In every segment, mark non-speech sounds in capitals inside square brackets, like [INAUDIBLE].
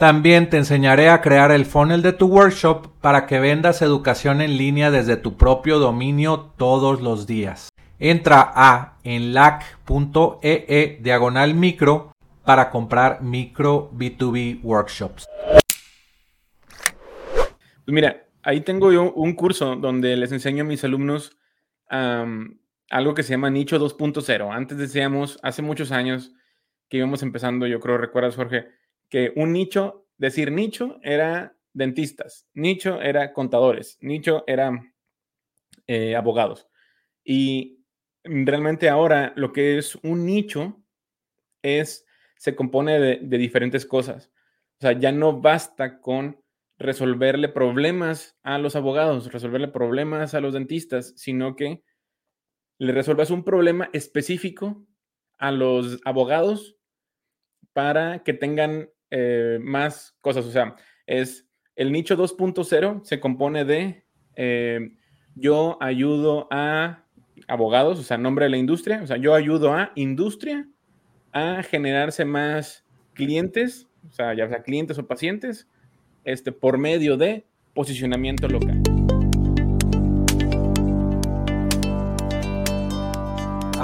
También te enseñaré a crear el funnel de tu workshop para que vendas educación en línea desde tu propio dominio todos los días. Entra a enlac.ee e diagonal micro para comprar micro B2B workshops. Pues mira, ahí tengo yo un curso donde les enseño a mis alumnos algo que se llama nicho 2.0. Antes decíamos, hace muchos años que íbamos empezando, yo creo, recuerdas Jorge, que un nicho, decir nicho era dentistas, nicho era contadores, nicho era eh, abogados. Y realmente ahora lo que es un nicho es, se compone de, de diferentes cosas. O sea, ya no basta con resolverle problemas a los abogados, resolverle problemas a los dentistas, sino que le resuelvas un problema específico a los abogados para que tengan eh, más cosas. O sea, es el nicho 2.0 se compone de eh, yo ayudo a abogados, o sea, nombre de la industria, o sea, yo ayudo a industria a generarse más clientes, o sea, ya sea clientes o pacientes, este, por medio de posicionamiento local.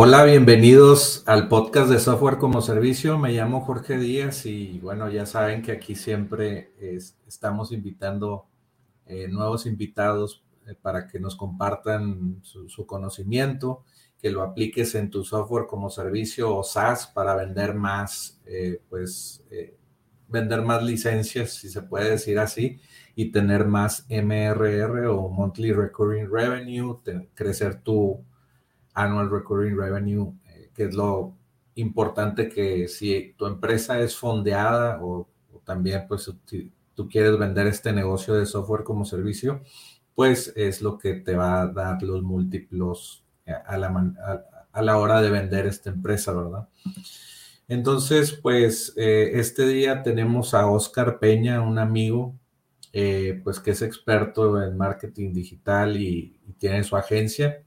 Hola, bienvenidos al podcast de Software como Servicio. Me llamo Jorge Díaz y bueno, ya saben que aquí siempre estamos invitando eh, nuevos invitados eh, para que nos compartan su, conocimiento, que lo apliques en tu software como servicio o SaaS para vender más, eh, pues vender más licencias, si se puede decir así, y tener más MRR o Monthly Recurring Revenue, crecer tu annual recurring revenue, eh, que es lo importante que si tu empresa es fondeada o, también pues tú quieres vender este negocio de software como servicio, pues es lo que te va a dar los múltiplos eh, a la, a, la hora de vender esta empresa, ¿verdad? Entonces, pues eh, este día tenemos a Oscar Peña, un amigo, pues que es experto en marketing digital y tiene su agencia.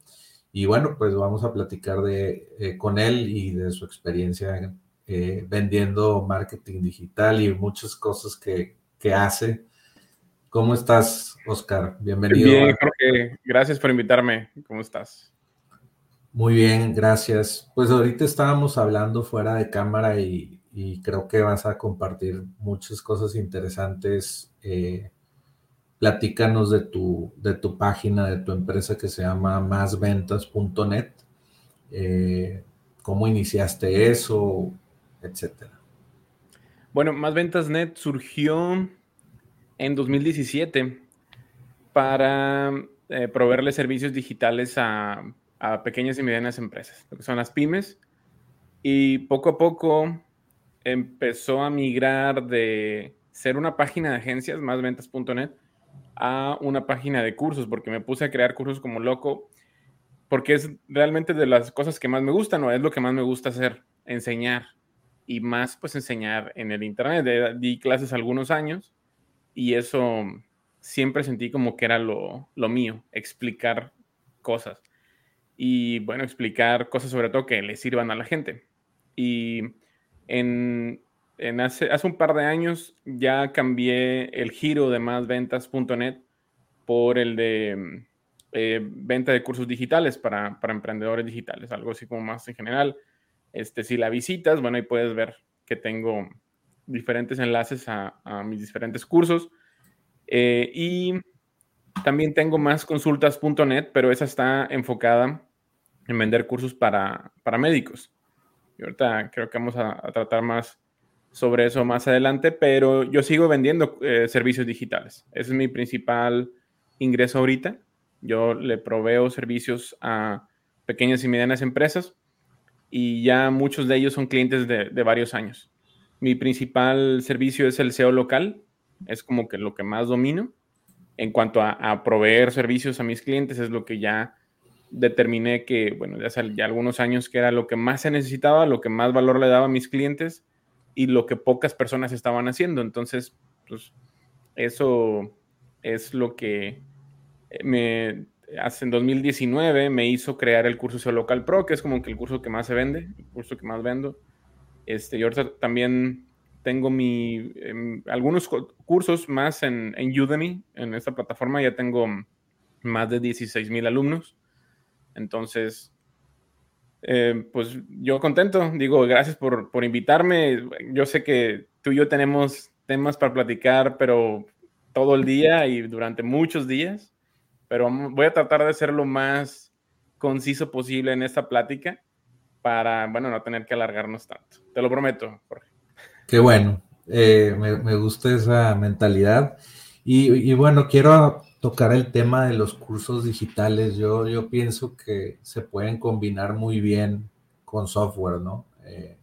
Y bueno, pues vamos a platicar de, eh, con él y de su experiencia eh, vendiendo marketing digital y muchas cosas que, que, hace. ¿Cómo estás, Oscar? Bienvenido. Bien, Jorge. Gracias por invitarme. ¿Cómo estás? Muy bien, gracias. Pues ahorita estábamos hablando fuera de cámara y, y creo que vas a compartir muchas cosas interesantes. Eh, platícanos de tu, de tu página, de tu empresa que se llama másventas.net. Eh, ¿Cómo iniciaste eso? Etcétera. Bueno, Más Ventas Net surgió en 2017 para eh, proveerle servicios digitales a, a, pequeñas y medianas empresas, lo que son las pymes. Y poco a poco empezó a migrar de ser una página de agencias, másventas.net, a una página de cursos, porque me puse a crear cursos como loco, porque es realmente de las cosas que más me gustan, o es lo que más me gusta hacer, enseñar, y más pues enseñar en el Internet. Di clases algunos años y eso siempre sentí como que era lo, lo mío, explicar cosas. Y bueno, explicar cosas sobre todo que le sirvan a la gente. Y en, hace, hace un par de años ya cambié el giro de másventas.net por el de eh, venta de cursos digitales para, emprendedores digitales, algo así como más en general. Este, si la visitas, bueno, ahí puedes ver que tengo diferentes enlaces a, mis diferentes cursos. Eh, y también tengo más consultas.net, pero esa está enfocada en vender cursos para, para médicos. Y ahorita creo que vamos a, tratar más sobre eso más adelante, pero yo sigo vendiendo eh, servicios digitales. Ese es mi principal ingreso ahorita. Yo le proveo servicios a pequeñas y medianas empresas y ya muchos de ellos son clientes de, de varios años. Mi principal servicio es el SEO local, es como que lo que más domino. En cuanto a, proveer servicios a mis clientes, es lo que ya determiné que, bueno, ya hace ya algunos años que era lo que más se necesitaba, lo que más valor le daba a mis clientes y lo que pocas personas estaban haciendo. Entonces, pues eso es lo que me hace en 2019 me hizo crear el curso SEO Local Pro, que es como que el curso que más se vende, el curso que más vendo. Este, y ahorita también tengo mi, em, algunos cursos más en, en, Udemy, en esta plataforma. Ya tengo más de 16 mil alumnos. Entonces, eh, pues yo contento. Digo, gracias por, por invitarme. Yo sé que tú y yo tenemos temas para platicar, pero todo el día y durante muchos días. Pero voy a tratar de ser lo más conciso posible en esta plática para, bueno, no tener que alargarnos tanto. Te lo prometo, Jorge. Qué bueno, eh, me, gusta esa mentalidad. Y, bueno, quiero tocar el tema de los cursos digitales. Yo, yo pienso que se pueden combinar muy bien con software, ¿no? Eh,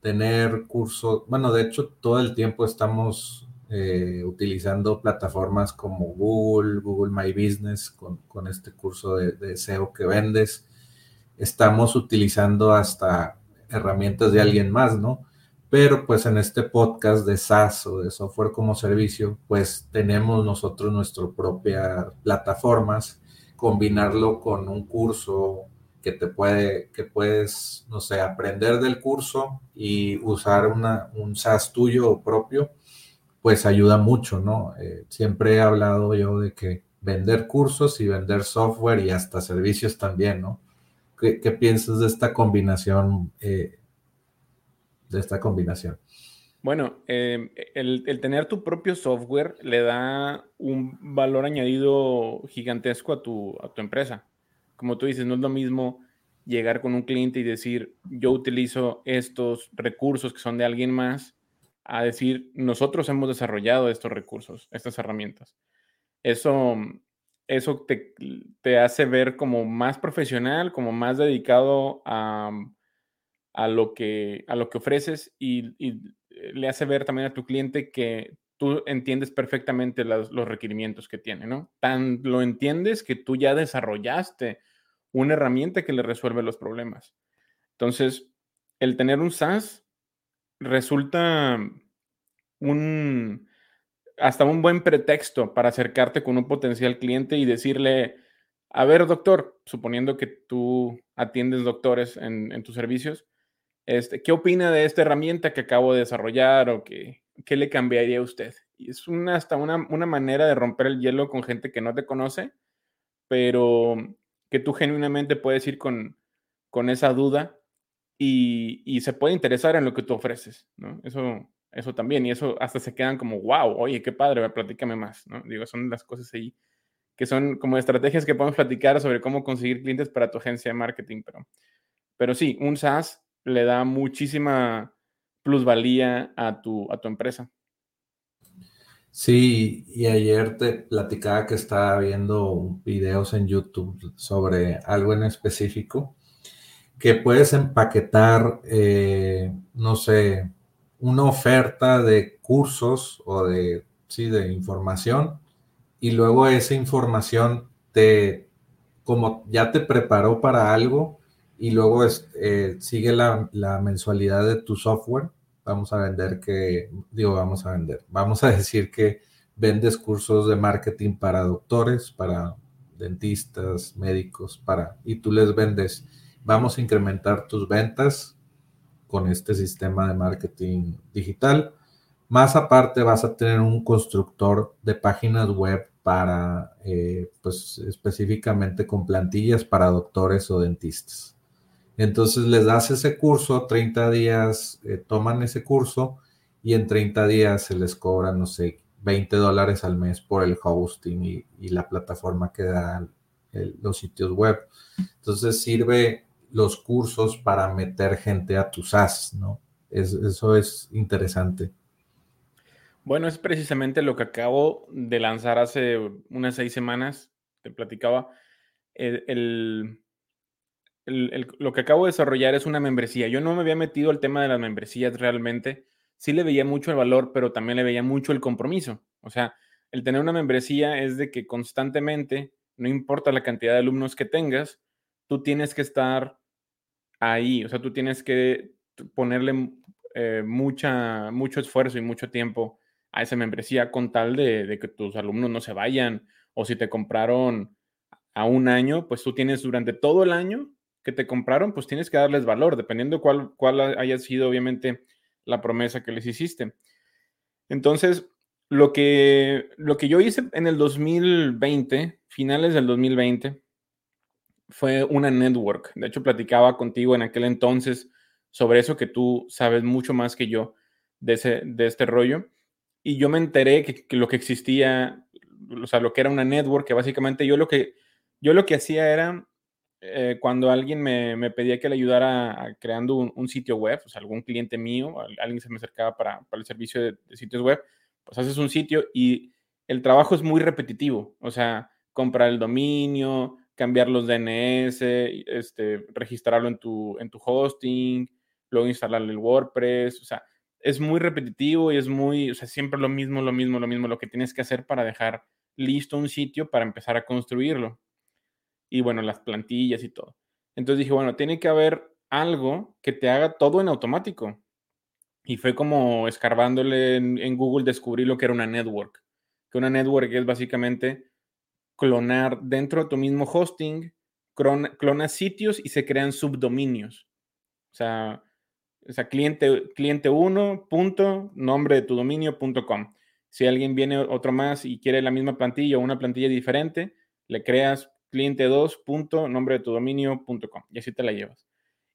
tener cursos, bueno, de hecho todo el tiempo estamos eh, utilizando plataformas como Google, Google My Business, con, este curso de, de SEO que vendes estamos utilizando hasta herramientas de alguien más, ¿no? Pero pues en este podcast de SaaS o de software como servicio, pues tenemos nosotros nuestras propias plataformas, combinarlo con un curso que te puede, que puedes, no sé, aprender del curso y usar una, un SaaS tuyo propio, pues ayuda mucho, ¿no? Eh, siempre he hablado yo de que vender cursos y vender software y hasta servicios también, ¿no? ¿Qué, piensas de esta combinación? Eh, de esta combinación. Bueno, em, el, tener tu propio software le da un valor añadido gigantesco a tu, a tu empresa. Como tú dices, no es lo mismo llegar con un cliente y decir, yo utilizo estos recursos que son de alguien más, a decir, nosotros hemos desarrollado estos recursos, estas herramientas. Eso eso te, hace ver como más profesional, como más dedicado a, lo, que, a lo que ofreces y, le hace ver también a tu cliente que tú entiendes perfectamente los, requerimientos que tiene, ¿no? Tan lo entiendes que tú ya desarrollaste una herramienta que le resuelve los problemas. Entonces, el tener un SaaS resulta un, hasta un buen pretexto para acercarte con un potencial cliente y decirle, a ver, doctor, suponiendo que tú atiendes doctores en, tus servicios, este, ¿qué opina de esta herramienta que acabo de desarrollar o que, qué le cambiaría a usted? Y es una, hasta una, manera de romper el hielo con gente que no te conoce, pero que tú genuinamente puedes ir con, con esa duda y, y, se puede interesar en lo que tú ofreces, ¿no? Eso, eso también, y eso hasta se quedan como, wow, oye, qué padre, platícame más, ¿no? Digo, son las cosas ahí que son como estrategias que podemos platicar sobre cómo conseguir clientes para tu agencia de marketing, pero, pero sí, un SaaS le da muchísima plusvalía a tu, a tu empresa. Sí, y ayer te platicaba que estaba viendo videos en YouTube sobre algo en específico, que puedes empaquetar, eh, no sé, una oferta de cursos o de, sí, de información y luego esa información te, como ya te preparó para algo y luego eh, sigue la, la, mensualidad de tu software, vamos a vender que, digo, vamos a vender, vamos a decir que vendes cursos de marketing para doctores, para dentistas, médicos, para, y tú les vendes, vamos a incrementar tus ventas con este sistema de marketing digital. Más aparte vas a tener un constructor de páginas web para, eh, pues específicamente con plantillas para doctores o dentistas. Entonces les das ese curso, 30 días, eh, toman ese curso y en 30 días se les cobra, no sé, 20 dólares al mes por el hosting y, la plataforma que da los sitios web. Entonces sirve los cursos para meter gente a tu SaaS, ¿no? eso es interesante. Bueno, es precisamente lo que acabo de lanzar hace unas seis semanas, te platicaba. El, lo que acabo de desarrollar es una membresía. Yo no me había metido al tema de las membresías realmente. Sí le veía mucho el valor, pero también le veía mucho el compromiso. O sea, el tener una membresía es de que constantemente, no importa la cantidad de alumnos que tengas, tú tienes que estar ahí. O sea, tú tienes que ponerle eh, mucha, mucho esfuerzo y mucho tiempo a esa membresía con tal de, que tus alumnos no se vayan o si te compraron a un año, pues tú tienes durante todo el año que te compraron, pues tienes que darles valor, dependiendo cuál, cuál haya sido obviamente la promesa que les hiciste. Entonces, lo que, lo que yo hice en el 2020, finales del 2020, fue una network. De hecho, platicaba contigo en aquel entonces sobre eso que tú sabes mucho más que yo de, ese, de este rollo y yo me enteré que, lo que existía, o sea, lo que era una network, que básicamente yo lo que, yo lo que hacía era, eh, cuando alguien me, me, pedía que le ayudara creando un, sitio web, o sea, algún cliente mío, alguien se me acercaba para, para el servicio de, sitios web, pues haces un sitio y el trabajo es muy repetitivo, o sea, comprar el dominio, cambiar los DNS, este, registrarlo en tu, en tu hosting, luego instalarle el WordPress, o sea, es muy repetitivo y es muy, o sea, siempre lo mismo, lo mismo, lo mismo, lo que tienes que hacer para dejar listo un sitio para empezar a construirlo. Y bueno, las plantillas y todo. Entonces dije, bueno, tiene que haber algo que te haga todo en automático. Y fue como escarbándole en, Google descubrí lo que era una network. Que una network es básicamente clonar dentro de tu mismo hosting, clona sitios y se crean subdominios. O sea, o sea, cliente, cliente 1, punto, nombre de tu dominio.com. Si alguien viene otro más y quiere la misma plantilla o una plantilla diferente, le creas cliente 2, punto, nombre de tu dominio.com y así te la llevas.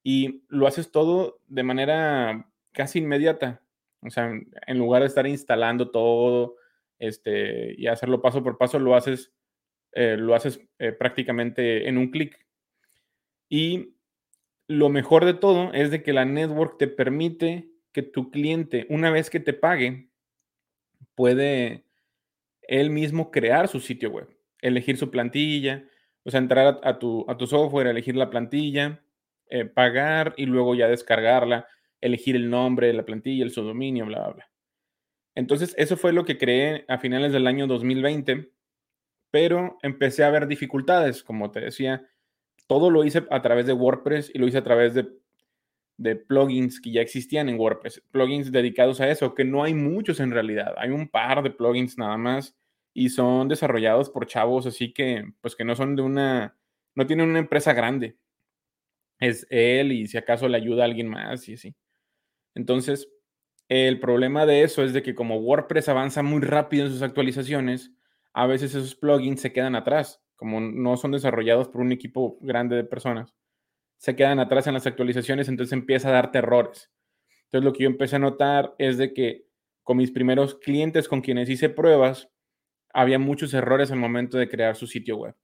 Y lo haces todo de manera casi inmediata. O sea, en lugar de estar instalando todo este, y hacerlo paso por paso, lo haces, eh, lo haces eh, prácticamente en un clic. Y lo mejor de todo es de que la network te permite que tu cliente, una vez que te pague, puede él mismo crear su sitio web, elegir su plantilla, sea, entrar a, tu, a tu, software, elegir la plantilla, eh, pagar y luego ya descargarla, elegir el nombre de la plantilla, el subdominio, bla, bla, bla. Entonces, eso fue lo que creé a finales del año 2020, pero empecé a ver dificultades, como te decía, todo lo hice a través de WordPress y lo hice a través de, de plugins que ya existían en WordPress, plugins dedicados a eso, que no hay muchos en realidad, hay un par de plugins nada más y son desarrollados por chavos, así que pues que no son de una, no tienen una empresa grande, es él y si acaso le ayuda alguien más y así. Entonces, el problema de eso es de que como WordPress avanza muy rápido en sus actualizaciones, a veces esos plugins se quedan atrás como no son desarrollados por un equipo grande de personas, se quedan atrás en las actualizaciones, entonces empieza a darte errores. Entonces lo que yo empecé a notar es de que con mis primeros clientes con quienes hice pruebas, había muchos errores al momento de crear su sitio web.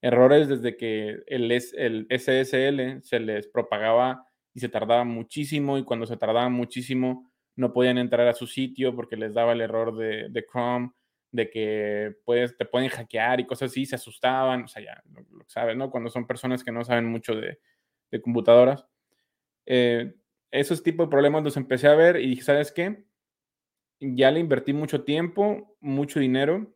Errores desde que el, SSL se les propagaba y se tardaba muchísimo y cuando se tardaba muchísimo no podían entrar a su sitio porque les daba el error de, de Chrome de que puedes, te pueden hackear y cosas así, se asustaban, o sea, ya lo, sabes, ¿no? Cuando son personas que no saben mucho de, computadoras. Eh, esos tipos de problemas los empecé a ver y dije, ¿sabes qué? Ya le invertí mucho tiempo, mucho dinero,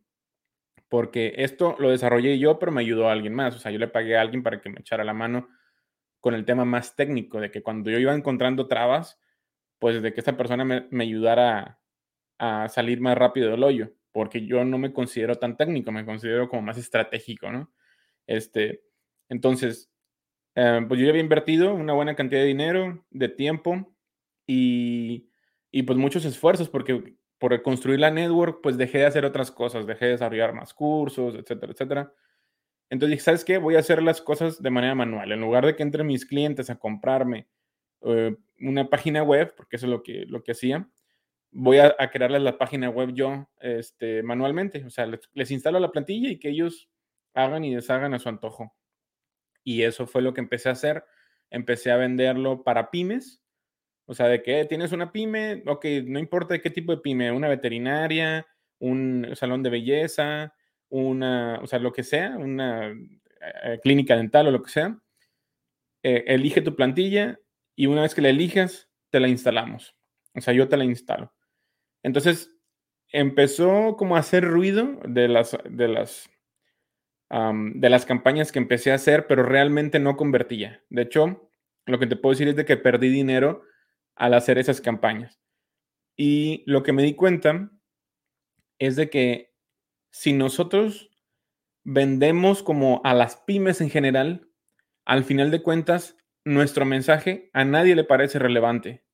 porque esto lo desarrollé yo, pero me ayudó alguien más. O sea, yo le pagué a alguien para que me echara la mano con el tema más técnico, de que cuando yo iba encontrando trabas, pues de que esta persona me, me ayudara a salir más rápido del hoyo porque yo no me considero tan técnico, me considero como más estratégico, ¿no? Este, entonces, eh, pues yo ya había invertido una buena cantidad de dinero, de tiempo y, y pues muchos esfuerzos, porque por construir la network, pues dejé de hacer otras cosas, dejé de desarrollar más cursos, etcétera, etcétera. Entonces dije, ¿sabes qué? Voy a hacer las cosas de manera manual. En lugar de que entren mis clientes a comprarme eh, una página web, porque eso es lo que, lo que hacía, voy a, crearles la página web yo este, manualmente. O sea, les, instalo la plantilla y que ellos hagan y deshagan a su antojo. Y eso fue lo que empecé a hacer. Empecé a venderlo para pymes. O sea, de que tienes una pyme, ok, no importa de qué tipo de pyme, una veterinaria, un salón de belleza, una, o sea, lo que sea, una eh, clínica dental o lo que sea. Eh, elige tu plantilla y una vez que la elijas, te la instalamos. O sea, yo te la instalo. Entonces, empezó como a hacer ruido de las, de las, de las campañas que empecé a hacer, pero realmente no convertía. De hecho, lo que te puedo decir es de que perdí dinero al hacer esas campañas. Y lo que me di cuenta es de que si nosotros vendemos como a las pymes en general, al final de cuentas, nuestro mensaje a nadie le parece relevante.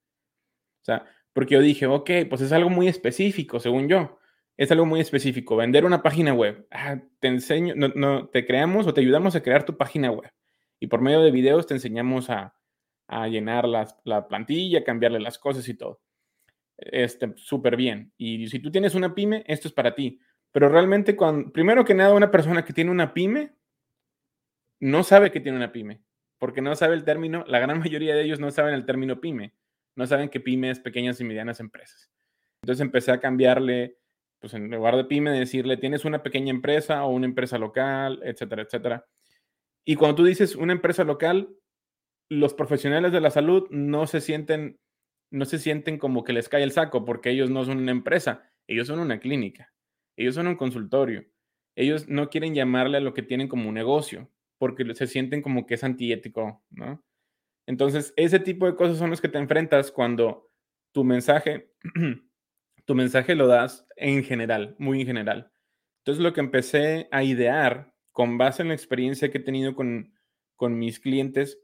O sea, porque yo dije, ok, pues es algo muy específico, según yo. Es algo muy específico. Vender una página web. Ah, te enseño, no, te creamos o te ayudamos a crear tu página web. Y por medio de videos te enseñamos a, llenar la plantilla, cambiarle las cosas y todo. Este, súper bien. Y si tú tienes una pyme, esto es para ti. Pero realmente, cuando, primero que nada, una persona que tiene una pyme no sabe que tiene una pyme, porque no sabe el término, la gran [LAUGHS] mayoría de ellos no saben el término pyme no saben que pyme es pequeñas y medianas empresas. Entonces empecé a cambiarle, pues en lugar de pyme, decirle, tienes una pequeña empresa o una empresa local, etcétera, etcétera. Y cuando tú dices una empresa local, los profesionales de la salud no se sienten, no se sienten como que les cae el saco porque ellos no son una empresa, ellos son una clínica, ellos son un consultorio. Ellos no quieren llamarle a lo que tienen como un negocio porque se sienten como que es antiético, ¿no? Entonces, ese tipo de cosas son las que te enfrentas cuando tu mensaje, [CLEARS THROAT] tu mensaje lo das en general, muy en general. Entonces, lo que empecé a idear con base en la experiencia que he tenido con, mis clientes,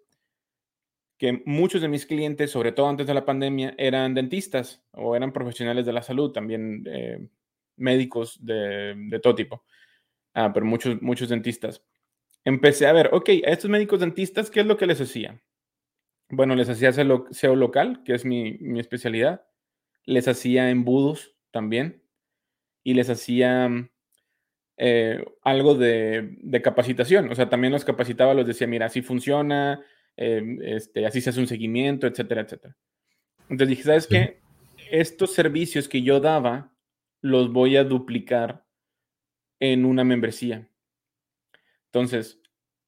que muchos de mis clientes, sobre todo antes de la pandemia, eran dentistas o eran profesionales de la salud, también eh, médicos de, todo tipo, ah, pero muchos, muchos dentistas. Empecé a ver, ok, a estos médicos dentistas, ¿qué es lo que les hacía? Bueno, les hacía SEO local, que es mi, especialidad. Les hacía embudos también. Y les hacía eh, algo de, capacitación. O sea, también los capacitaba, los decía, mira, así funciona, em, este, así se hace un seguimiento, etcétera, etcétera. Entonces dije, ¿sabes qué? Estos servicios que yo daba los voy a duplicar en una membresía. Entonces,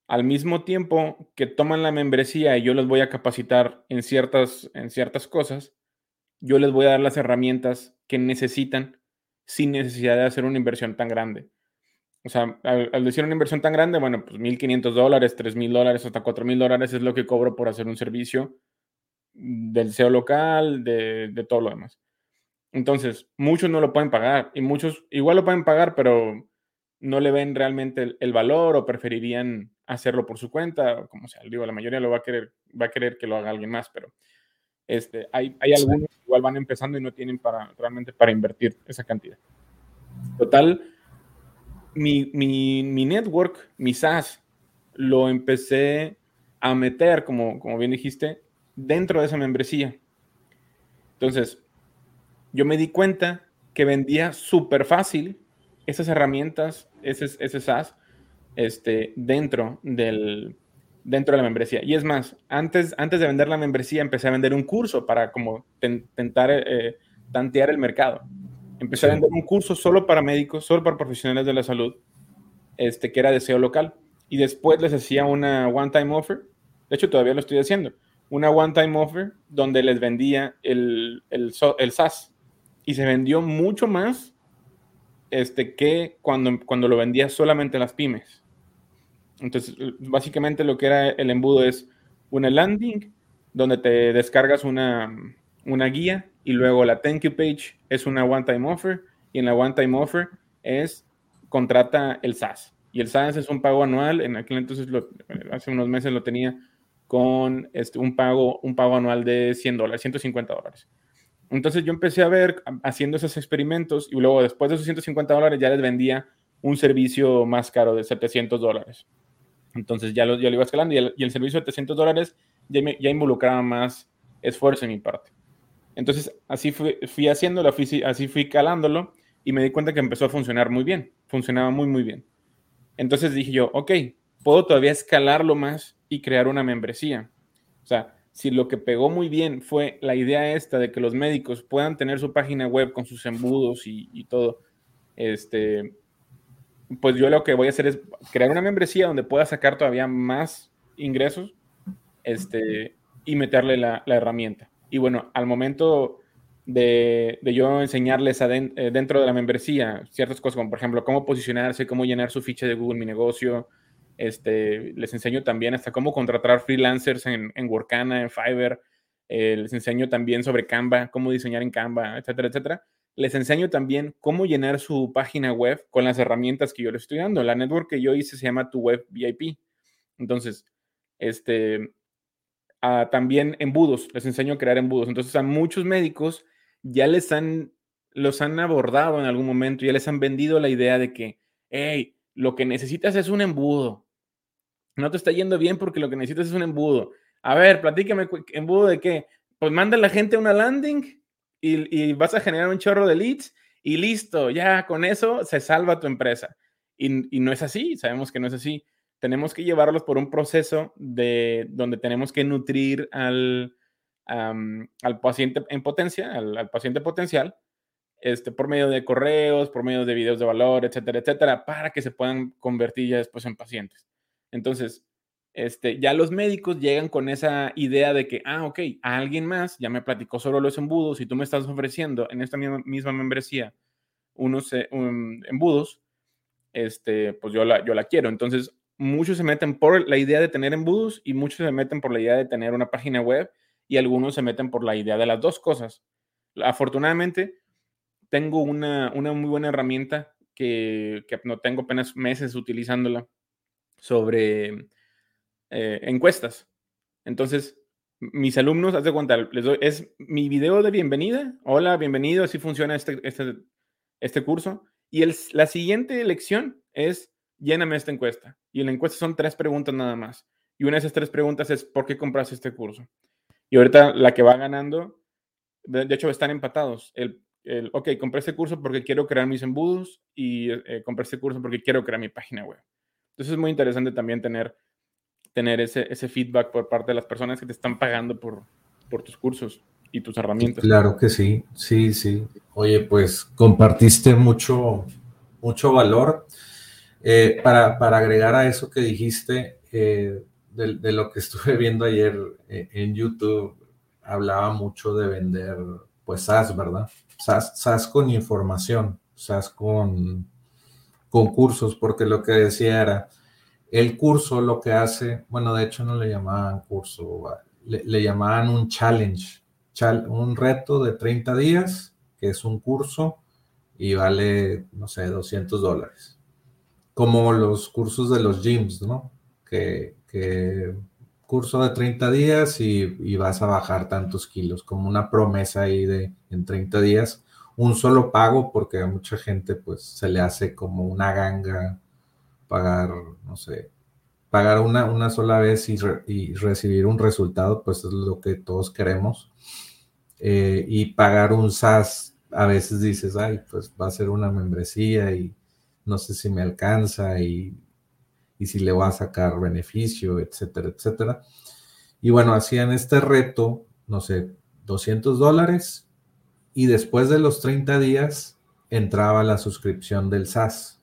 al mismo tiempo que toman la membresía y yo les voy a capacitar en ciertas, en ciertas cosas, yo les voy a dar las herramientas que necesitan sin necesidad de hacer una inversión tan grande. O sea, al, decir una inversión tan grande, bueno, pues 1.500 dólares, 3.000 dólares, hasta 4.000 dólares es lo que cobro por hacer un servicio del SEO local, de, de todo lo demás. Entonces, muchos no lo pueden pagar y muchos igual lo pueden pagar, pero no le ven realmente el, valor o preferirían hacerlo por su cuenta, como sea, digo, la mayoría lo va a querer, va a querer que lo haga alguien más, pero este, hay, hay algunos que igual van empezando y no tienen para, realmente para invertir esa cantidad. Total, mi, mi, mi network, mi SaaS, lo empecé a meter, como, como bien dijiste, dentro de esa membresía. Entonces, yo me di cuenta que vendía súper fácil esas herramientas, ese, ese SaaS, este, dentro, del, dentro de la membresía. Y es más, antes, antes de vender la membresía, empecé a vender un curso para como tentar eh, tantear el mercado. Empecé a vender un curso solo para médicos, solo para profesionales de la salud, este, que era de SEO local. Y después les hacía una one-time offer. De hecho, todavía lo estoy haciendo. Una one-time offer donde les vendía el, el, el SaaS. Y se vendió mucho más este, que cuando, cuando lo vendía solamente a las pymes. Entonces, básicamente lo que era el embudo es una landing donde te descargas una, una guía y luego la thank you page es una one-time offer y en la one-time offer es contrata el SaaS. Y el SaaS es un pago anual, en aquel entonces, hace unos meses lo tenía con este, un, pago, un pago anual de 100 dólares, 150 dólares. Entonces yo empecé a ver haciendo esos experimentos y luego después de esos 150 dólares ya les vendía un servicio más caro de 700 dólares. Entonces ya lo, ya lo iba escalando y el, servicio de 700 dólares ya, ya involucraba más esfuerzo en mi parte. Entonces, así fui, fui haciéndolo, así fui calándolo y me di cuenta que empezó a funcionar muy bien. Funcionaba muy, muy bien. Entonces dije yo, ok, puedo todavía escalarlo más y crear una membresía. O sea, si lo que pegó muy bien fue la idea esta de que los médicos puedan tener su página web con sus embudos y, y todo, este, pues yo lo que voy a hacer es crear una membresía donde pueda sacar todavía más ingresos este, y meterle la, herramienta. Y bueno, al momento de, yo enseñarles eh, dentro de la membresía ciertas cosas, como por ejemplo cómo posicionarse, cómo llenar su ficha de Google Mi Negocio, este, les enseño también hasta cómo contratar freelancers en, en Workana, en Fiverr, eh, les enseño también sobre Canva, cómo diseñar en Canva, etcétera, etcétera les enseño también cómo llenar su página web con las herramientas que yo les estoy dando. La network que yo hice se llama Tu Web VIP. Entonces, este, ah, también embudos, les enseño a crear embudos. Entonces, a muchos médicos ya les han, los han abordado en algún momento, ya les han vendido la idea de que, hey, lo que necesitas es un embudo. No te está yendo bien porque lo que necesitas es un embudo. A ver, platícame, ¿embudo de qué? Pues manda a la gente una landing y, vas a generar un chorro de leads y listo, ya con eso se salva tu empresa. Y, no es así, sabemos que no es así. Tenemos que llevarlos por un proceso de donde tenemos que nutrir al, al paciente en potencia, al, paciente potencial, este, por medio de correos, por medio de videos de valor, etcétera, etcétera, para que se puedan convertir ya después en pacientes. Entonces, este, ya los médicos llegan con esa idea de que, ah, ok, a alguien más ya me platicó sobre los embudos y tú me estás ofreciendo en esta misma, membresía unos eh, embudos, este, pues yo la, yo la quiero. Entonces, muchos se meten por la idea de tener embudos y muchos se meten por la idea de tener una página web y algunos se meten por la idea de las dos cosas. Afortunadamente, tengo una, una muy buena herramienta que, que no tengo apenas meses utilizándola sobre eh, encuestas. Entonces, mis alumnos, haz de cuenta, les doy, es mi video de bienvenida. Hola, bienvenido, así funciona este, este, este curso. Y el, la siguiente lección es, lléname esta encuesta. Y en la encuesta son tres preguntas nada más. Y una de esas tres preguntas es, ¿por qué compraste este curso? Y ahorita la que va ganando, de, hecho están empatados. El, el, ok, compré este curso porque quiero crear mis embudos y eh, compré este curso porque quiero crear mi página web. Entonces es muy interesante también tener tener ese, ese feedback por parte de las personas que te están pagando por, por tus cursos y tus herramientas. Claro que sí, sí, sí. Oye, pues compartiste mucho, mucho valor. Eh, para, agregar a eso que dijiste, eh, de, lo que [LAUGHS] estuve viendo ayer eh, en YouTube, hablaba mucho de vender, pues, SaaS, ¿verdad? SaaS, SaaS con información, SaaS con, con cursos, porque lo que decía era, el curso lo que hace, bueno, de hecho no le llamaban curso, le, llamaban un challenge, un reto de 30 días, que es un curso y vale, no sé, 200 dólares. Como los cursos de los gyms, ¿no? Que, curso de 30 días y, vas a bajar tantos kilos, como una promesa ahí de en 30 días, un solo pago, porque a mucha gente pues se le hace como una ganga pagar, no sé, pagar una, una sola vez y, recibir un resultado, pues es lo que todos queremos. Eh, y pagar un SaaS, a veces dices, ay, pues va a ser una membresía y no sé si me alcanza y, y si le voy a sacar beneficio, etcétera, etcétera. Y bueno, hacían este reto, no sé, 200 dólares y después de los 30 días entraba la suscripción del SaaS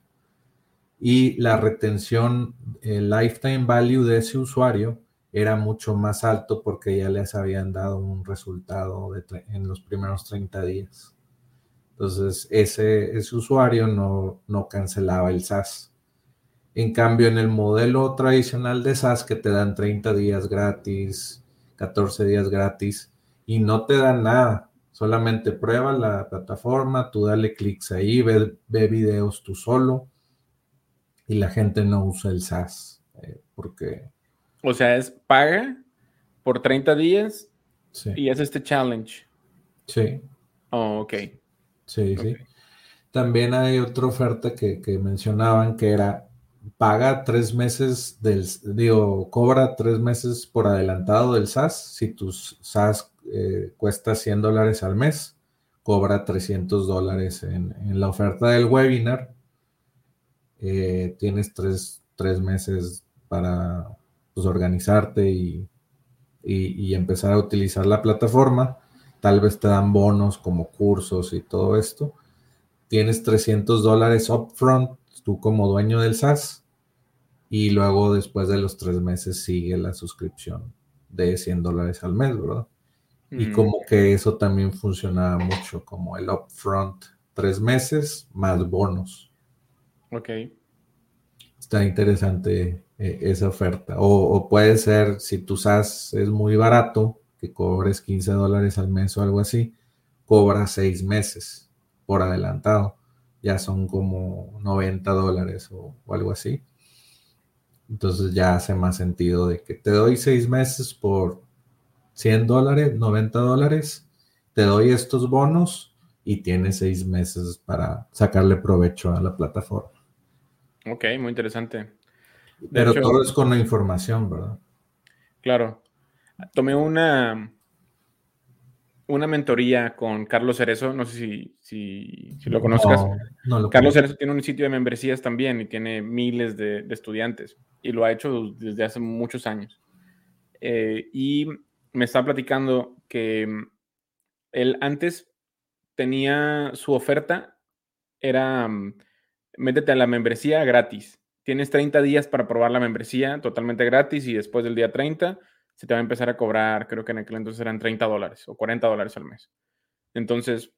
y la retención, el lifetime value de ese usuario era mucho más alto porque ya les habían dado un resultado en los primeros 30 días. Entonces, ese, ese usuario no, no cancelaba el SaaS. En cambio, en el modelo tradicional de SaaS que te dan 30 días gratis, 14 días gratis y no te dan nada, solamente prueba la plataforma, tú dale clics ahí, ve, ve videos tú solo y la gente no usa el SaaS eh, porque... O sea, es paga por 30 días y es este challenge. Sí. Oh, ok. Sí, sí. También hay otra oferta que, mencionaban que era paga tres meses del, digo, cobra tres meses por adelantado del SaaS. Si tu SaaS eh, cuesta 100 dólares al mes, cobra 300 dólares en, la oferta del webinar. Eh, tienes tres, meses para pues, organizarte y, y, empezar a utilizar la plataforma. Tal vez te dan bonos como cursos y todo esto. Tienes 300 dólares upfront tú como dueño del SaaS y luego después de los tres meses sigue la suscripción de 100 dólares al mes, ¿verdad? Y mm. como que eso también funcionaba mucho, como el upfront, tres meses más bonos. Ok. Está interesante eh, esa oferta. O, o, puede ser, si tu SaaS es muy barato, que cobres 15 dólares al mes o algo así, cobra seis meses por adelantado ya son como 90 dólares o, algo así. Entonces ya hace más sentido de que te doy seis meses por 100 dólares, 90 dólares, te doy estos bonos y tienes seis meses para sacarle provecho a la plataforma. Ok, muy interesante. Pero todo es con la información, ¿verdad? Claro. Tomé una, una mentoría con Carlos Cerezo, no sé si, lo conozcas. Carlos Cerezo tiene un sitio de membresías también y tiene miles de, estudiantes y lo ha hecho desde hace muchos años. Eh, y me está platicando que mm, él antes tenía su oferta, era mm, métete a la membresía gratis. Tienes 30 días para probar la membresía totalmente gratis y después del día 30 se te va a empezar a cobrar, creo que en aquel entonces eran 30 dólares o 40 dólares al mes. Entonces,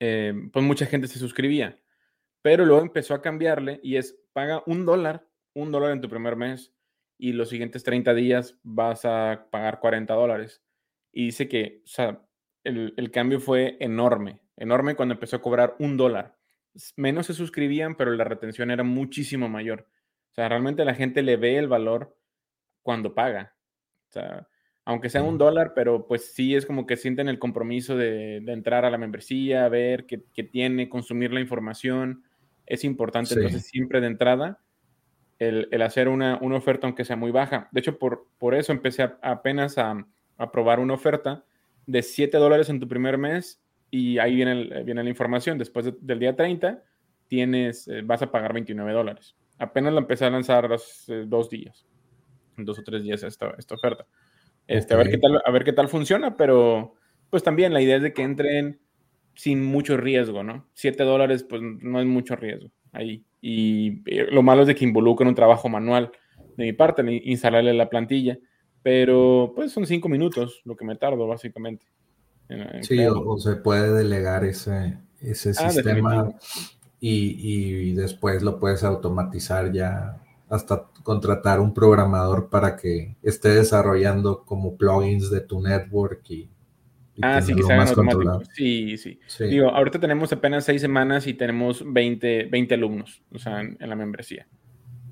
eh, pues mucha gente se suscribía, pero luego empezó a cambiarle y es, paga un dólar, un dólar en tu primer mes y los siguientes 30 días vas a pagar 40 dólares. Y dice que, o sea, el, el cambio fue enorme, enorme cuando empezó a cobrar un dólar. Menos se suscribían, pero la retención era muchísimo mayor. O sea, realmente la gente le ve el valor cuando paga. O sea, aunque sea un dólar, pero pues sí es como que sienten el compromiso de, entrar a la membresía, ver qué, tiene, consumir la información. Es importante, entonces, siempre de entrada, el, hacer una, oferta, aunque sea muy baja. De hecho, por, por eso empecé apenas a, probar una oferta de 7 dólares en tu primer mes y ahí viene, viene la información. Después del día 30, tienes, eh, vas a pagar 29 dólares. Apenas la empecé a lanzar hace dos días dos o tres días esta, esta oferta. Este, a, ver qué tal, a ver qué tal funciona, pero pues también la idea es de que entren sin mucho riesgo, ¿no? Siete dólares, pues no es mucho riesgo ahí. Y eh, lo malo es de que involucra un trabajo manual de mi parte, instalarle la plantilla, pero pues son cinco minutos lo que me tardo básicamente. sí, o, se puede delegar ese, ese ah, sistema y, y, después lo puedes automatizar ya hasta contratar un programador para que esté desarrollando como plugins de tu network y, ah, sí, que se hagan automáticos. Sí, sí, Digo, ahorita tenemos apenas seis semanas y tenemos 20, 20 alumnos, o sea, en, la membresía.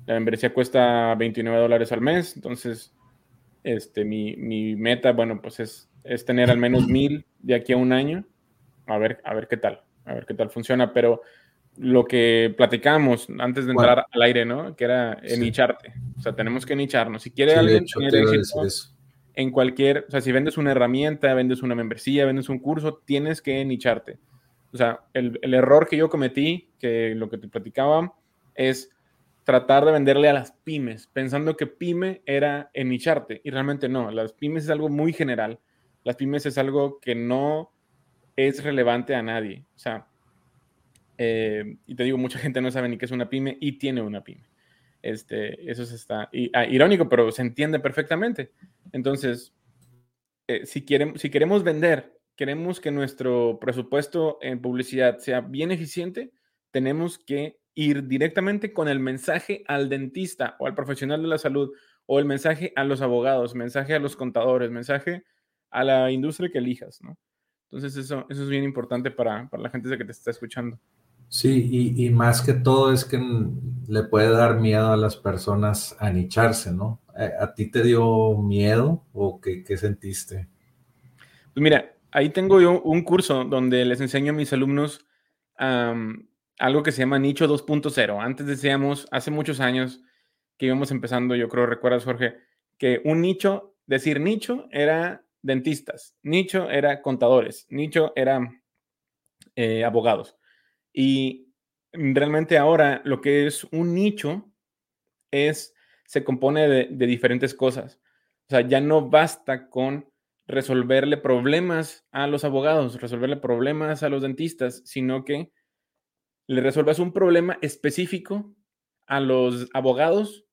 La membresía cuesta 29 dólares al mes, entonces este, mi, mi meta, bueno, pues es, es tener al menos mil de aquí a un año. A ver, a ver qué tal, a ver qué tal funciona, pero lo que platicamos antes de entrar al aire, ¿no? Que era nicharte. O sea, tenemos que nicharnos. Si quiere alguien tener éxito en cualquier, o sea, si vendes una herramienta, vendes una membresía, vendes un curso, tienes que nicharte. O sea, el, el error que yo cometí, que lo que te platicaba, es tratar de venderle a las pymes, pensando que pyme era nicharte, y realmente no. Las pymes es algo muy general. Las pymes es algo que no es relevante a nadie. O sea, eh, y te digo, mucha gente no sabe ni qué es una pyme y tiene una pyme. Este, eso es está, ah, irónico, pero se entiende perfectamente. Entonces, eh, si, queremos, si queremos vender, queremos que nuestro presupuesto en publicidad sea bien eficiente, tenemos que ir directamente con el mensaje al dentista o al profesional de la salud o el mensaje a los abogados, mensaje a los contadores, mensaje a la industria que elijas, ¿no? Entonces eso, eso es bien importante para, para la gente que te está escuchando. Sí, y, más que todo es que le puede dar miedo a las personas a nicharse, ¿no? Eh, ¿A, ti te dio miedo o qué, sentiste? Pues mira, ahí tengo yo un curso donde les enseño a mis alumnos algo que se llama nicho 2.0. Antes decíamos, hace muchos años que íbamos empezando, yo creo, recuerdas, Jorge, que un nicho, decir nicho era dentistas, nicho era contadores, nicho era eh, abogados. Y realmente ahora lo que es un nicho es, se compone de, diferentes cosas. O sea, ya no basta con resolverle problemas a los abogados, resolverle problemas a los dentistas, sino que le resuelvas un problema específico a los abogados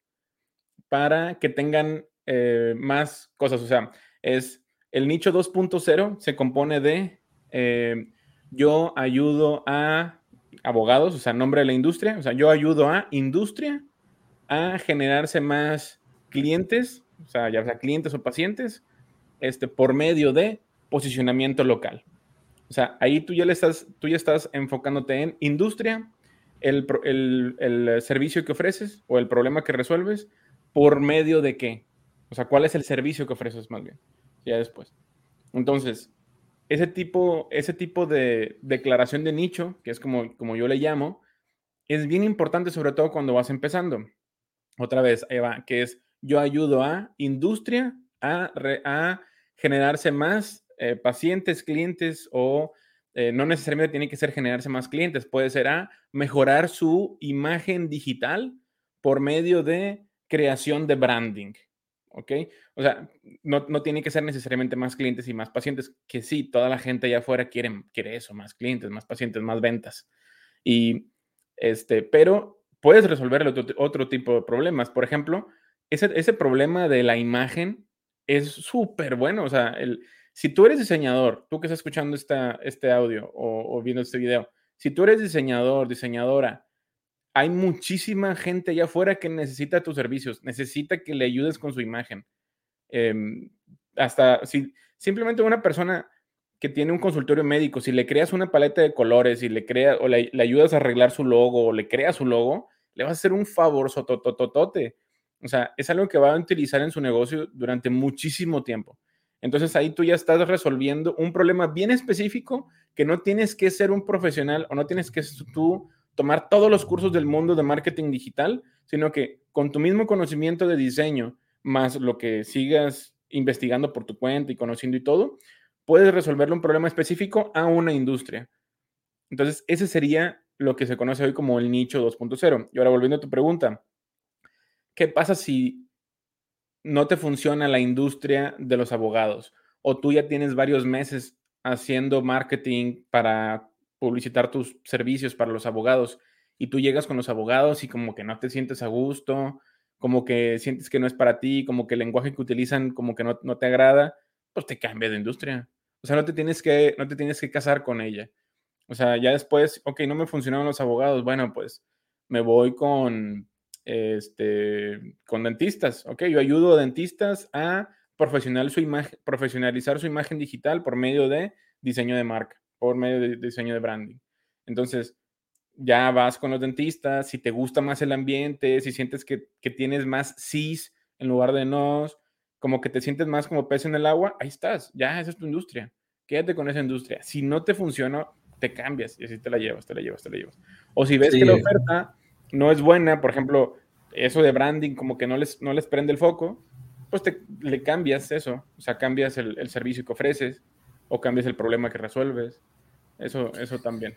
para que tengan eh, más cosas. O sea, es el nicho 2.0 se compone de eh, yo ayudo a abogados, o sea, nombre de la industria, o sea, yo ayudo a industria a generarse más clientes, o sea, ya sea clientes o pacientes, este, por medio de posicionamiento local. O sea, ahí tú ya, le estás, tú ya estás enfocándote en industria, el, el, servicio que ofreces o el problema que resuelves, por medio de qué. O sea, cuál es el servicio que ofreces más bien. Ya después. Entonces, ese tipo, ese tipo de declaración de nicho, que es como, como yo le llamo, es bien importante, sobre todo cuando vas empezando. Otra vez, Eva, que es yo ayudo a industria a, a generarse más eh, pacientes, clientes o eh, no necesariamente tiene que ser generarse más clientes, puede ser a mejorar su imagen digital por medio de creación de branding. ¿Ok? O sea, no, no tiene que ser necesariamente más clientes y más pacientes, que sí, toda la gente allá afuera quiere, quiere eso, más clientes, más pacientes, más ventas. Y este, pero puedes resolver otro, otro tipo de problemas. Por ejemplo, ese, ese problema de la imagen es súper bueno. O sea, el, si tú eres diseñador, tú que estás escuchando esta, este audio o, viendo este video, si tú eres diseñador, diseñadora, hay muchísima gente allá afuera que necesita tus servicios, necesita que le ayudes con su imagen. Em, hasta si simplemente una persona que tiene un consultorio médico, si le creas una paleta de colores y le creas o le, ayudas a arreglar su logo o le creas su logo, le vas a hacer un favor sotototote. O sea, es algo que va a utilizar en su negocio durante muchísimo tiempo. Entonces ahí tú ya estás resolviendo un problema bien específico que no tienes que ser un profesional o no tienes que tú tomar todos los cursos del mundo de marketing digital, sino que con tu mismo conocimiento de diseño, más lo que sigas investigando por tu cuenta y conociendo y todo, puedes resolverle un problema específico a una industria. Entonces, ese sería lo que se conoce hoy como el nicho 2.0. Y ahora volviendo a tu pregunta, ¿qué pasa si no te funciona la industria de los abogados o tú ya tienes varios meses haciendo marketing para publicitar tus servicios para los abogados y tú llegas con los abogados y como que no te sientes a gusto, como que sientes que no es para ti, como que el lenguaje que utilizan como que no, te agrada, pues te cambia de industria. O sea, no te tienes que, no te tienes que casar con ella. O sea, ya después, ok, no me funcionaron los abogados, bueno, pues me voy con este, con dentistas. Ok, yo ayudo a dentistas a profesional su profesionalizar su imagen digital por medio de diseño de marca, por medio de diseño de branding. Entonces, ya vas con los dentistas, si te gusta más el ambiente, si sientes que, tienes más sís en lugar de nos, como que te sientes más como pez en el agua, ahí estás, ya esa es tu industria. Quédate con esa industria. Si no te funciona, te cambias y así te la llevas, te la llevas, te la llevas. O si ves que la oferta no es buena, por ejemplo, eso de branding como que no les, no les prende el foco, pues te, le cambias eso, o sea, cambias el, servicio que ofreces o cambias el problema que resuelves. Eso, eso también.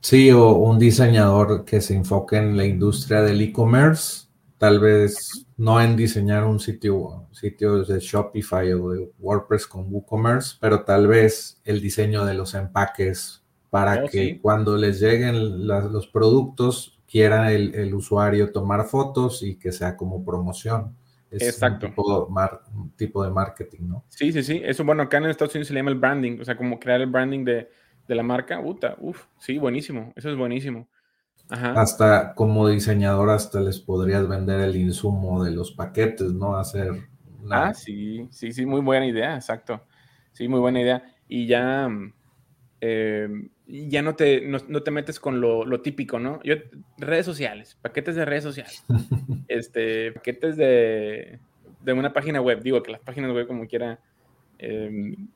Sí, o un diseñador que se enfoque en la industria del e-commerce, tal vez no en diseñar un sitio, sitio de Shopify o de WordPress con WooCommerce, pero tal vez el diseño de los empaques para oh, que cuando les lleguen los productos quiera el, usuario tomar fotos y que sea como promoción. Es Exacto. Un tipo, de marketing, ¿no? Sí, sí, sí. Eso, bueno, acá en Estados Unidos se le llama el branding, o sea, como crear el branding de, la marca. Uta, uf, sí, buenísimo. Eso es buenísimo. Ajá. Hasta como diseñador, hasta les podrías vender el insumo de los paquetes, ¿no? Hacer. Ah, sí, sí, sí, muy buena idea, exacto. Sí, muy buena idea. Y ya, eh, ya no te, no, te metes con lo, típico, ¿no? Yo, redes sociales, paquetes de redes sociales, [LAUGHS] este, paquetes de, de una página web, digo que las páginas web como quiera, em,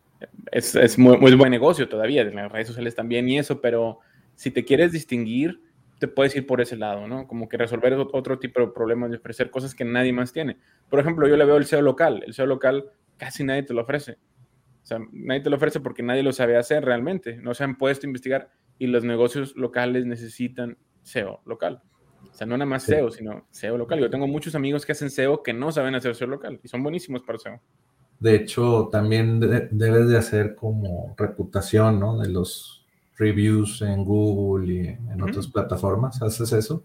es, muy, buen negocio todavía, de las redes sociales también y eso, pero si te quieres distinguir, te puedes ir por ese lado, ¿no? Como que resolver otro tipo de problemas y ofrecer cosas que nadie más tiene. Por ejemplo, yo le veo el SEO local. El SEO local casi nadie te lo ofrece. O sea, nadie te lo ofrece porque nadie lo sabe hacer realmente. No se han puesto a investigar y los negocios locales necesitan SEO local. O sea, no nada más SEO, sino SEO local. Yo tengo muchos amigos que hacen SEO que no saben hacer SEO local y son buenísimos para SEO. De hecho, también debes de hacer como reputación, ¿no? De los reviews en Google y en otras plataformas. ¿Haces eso?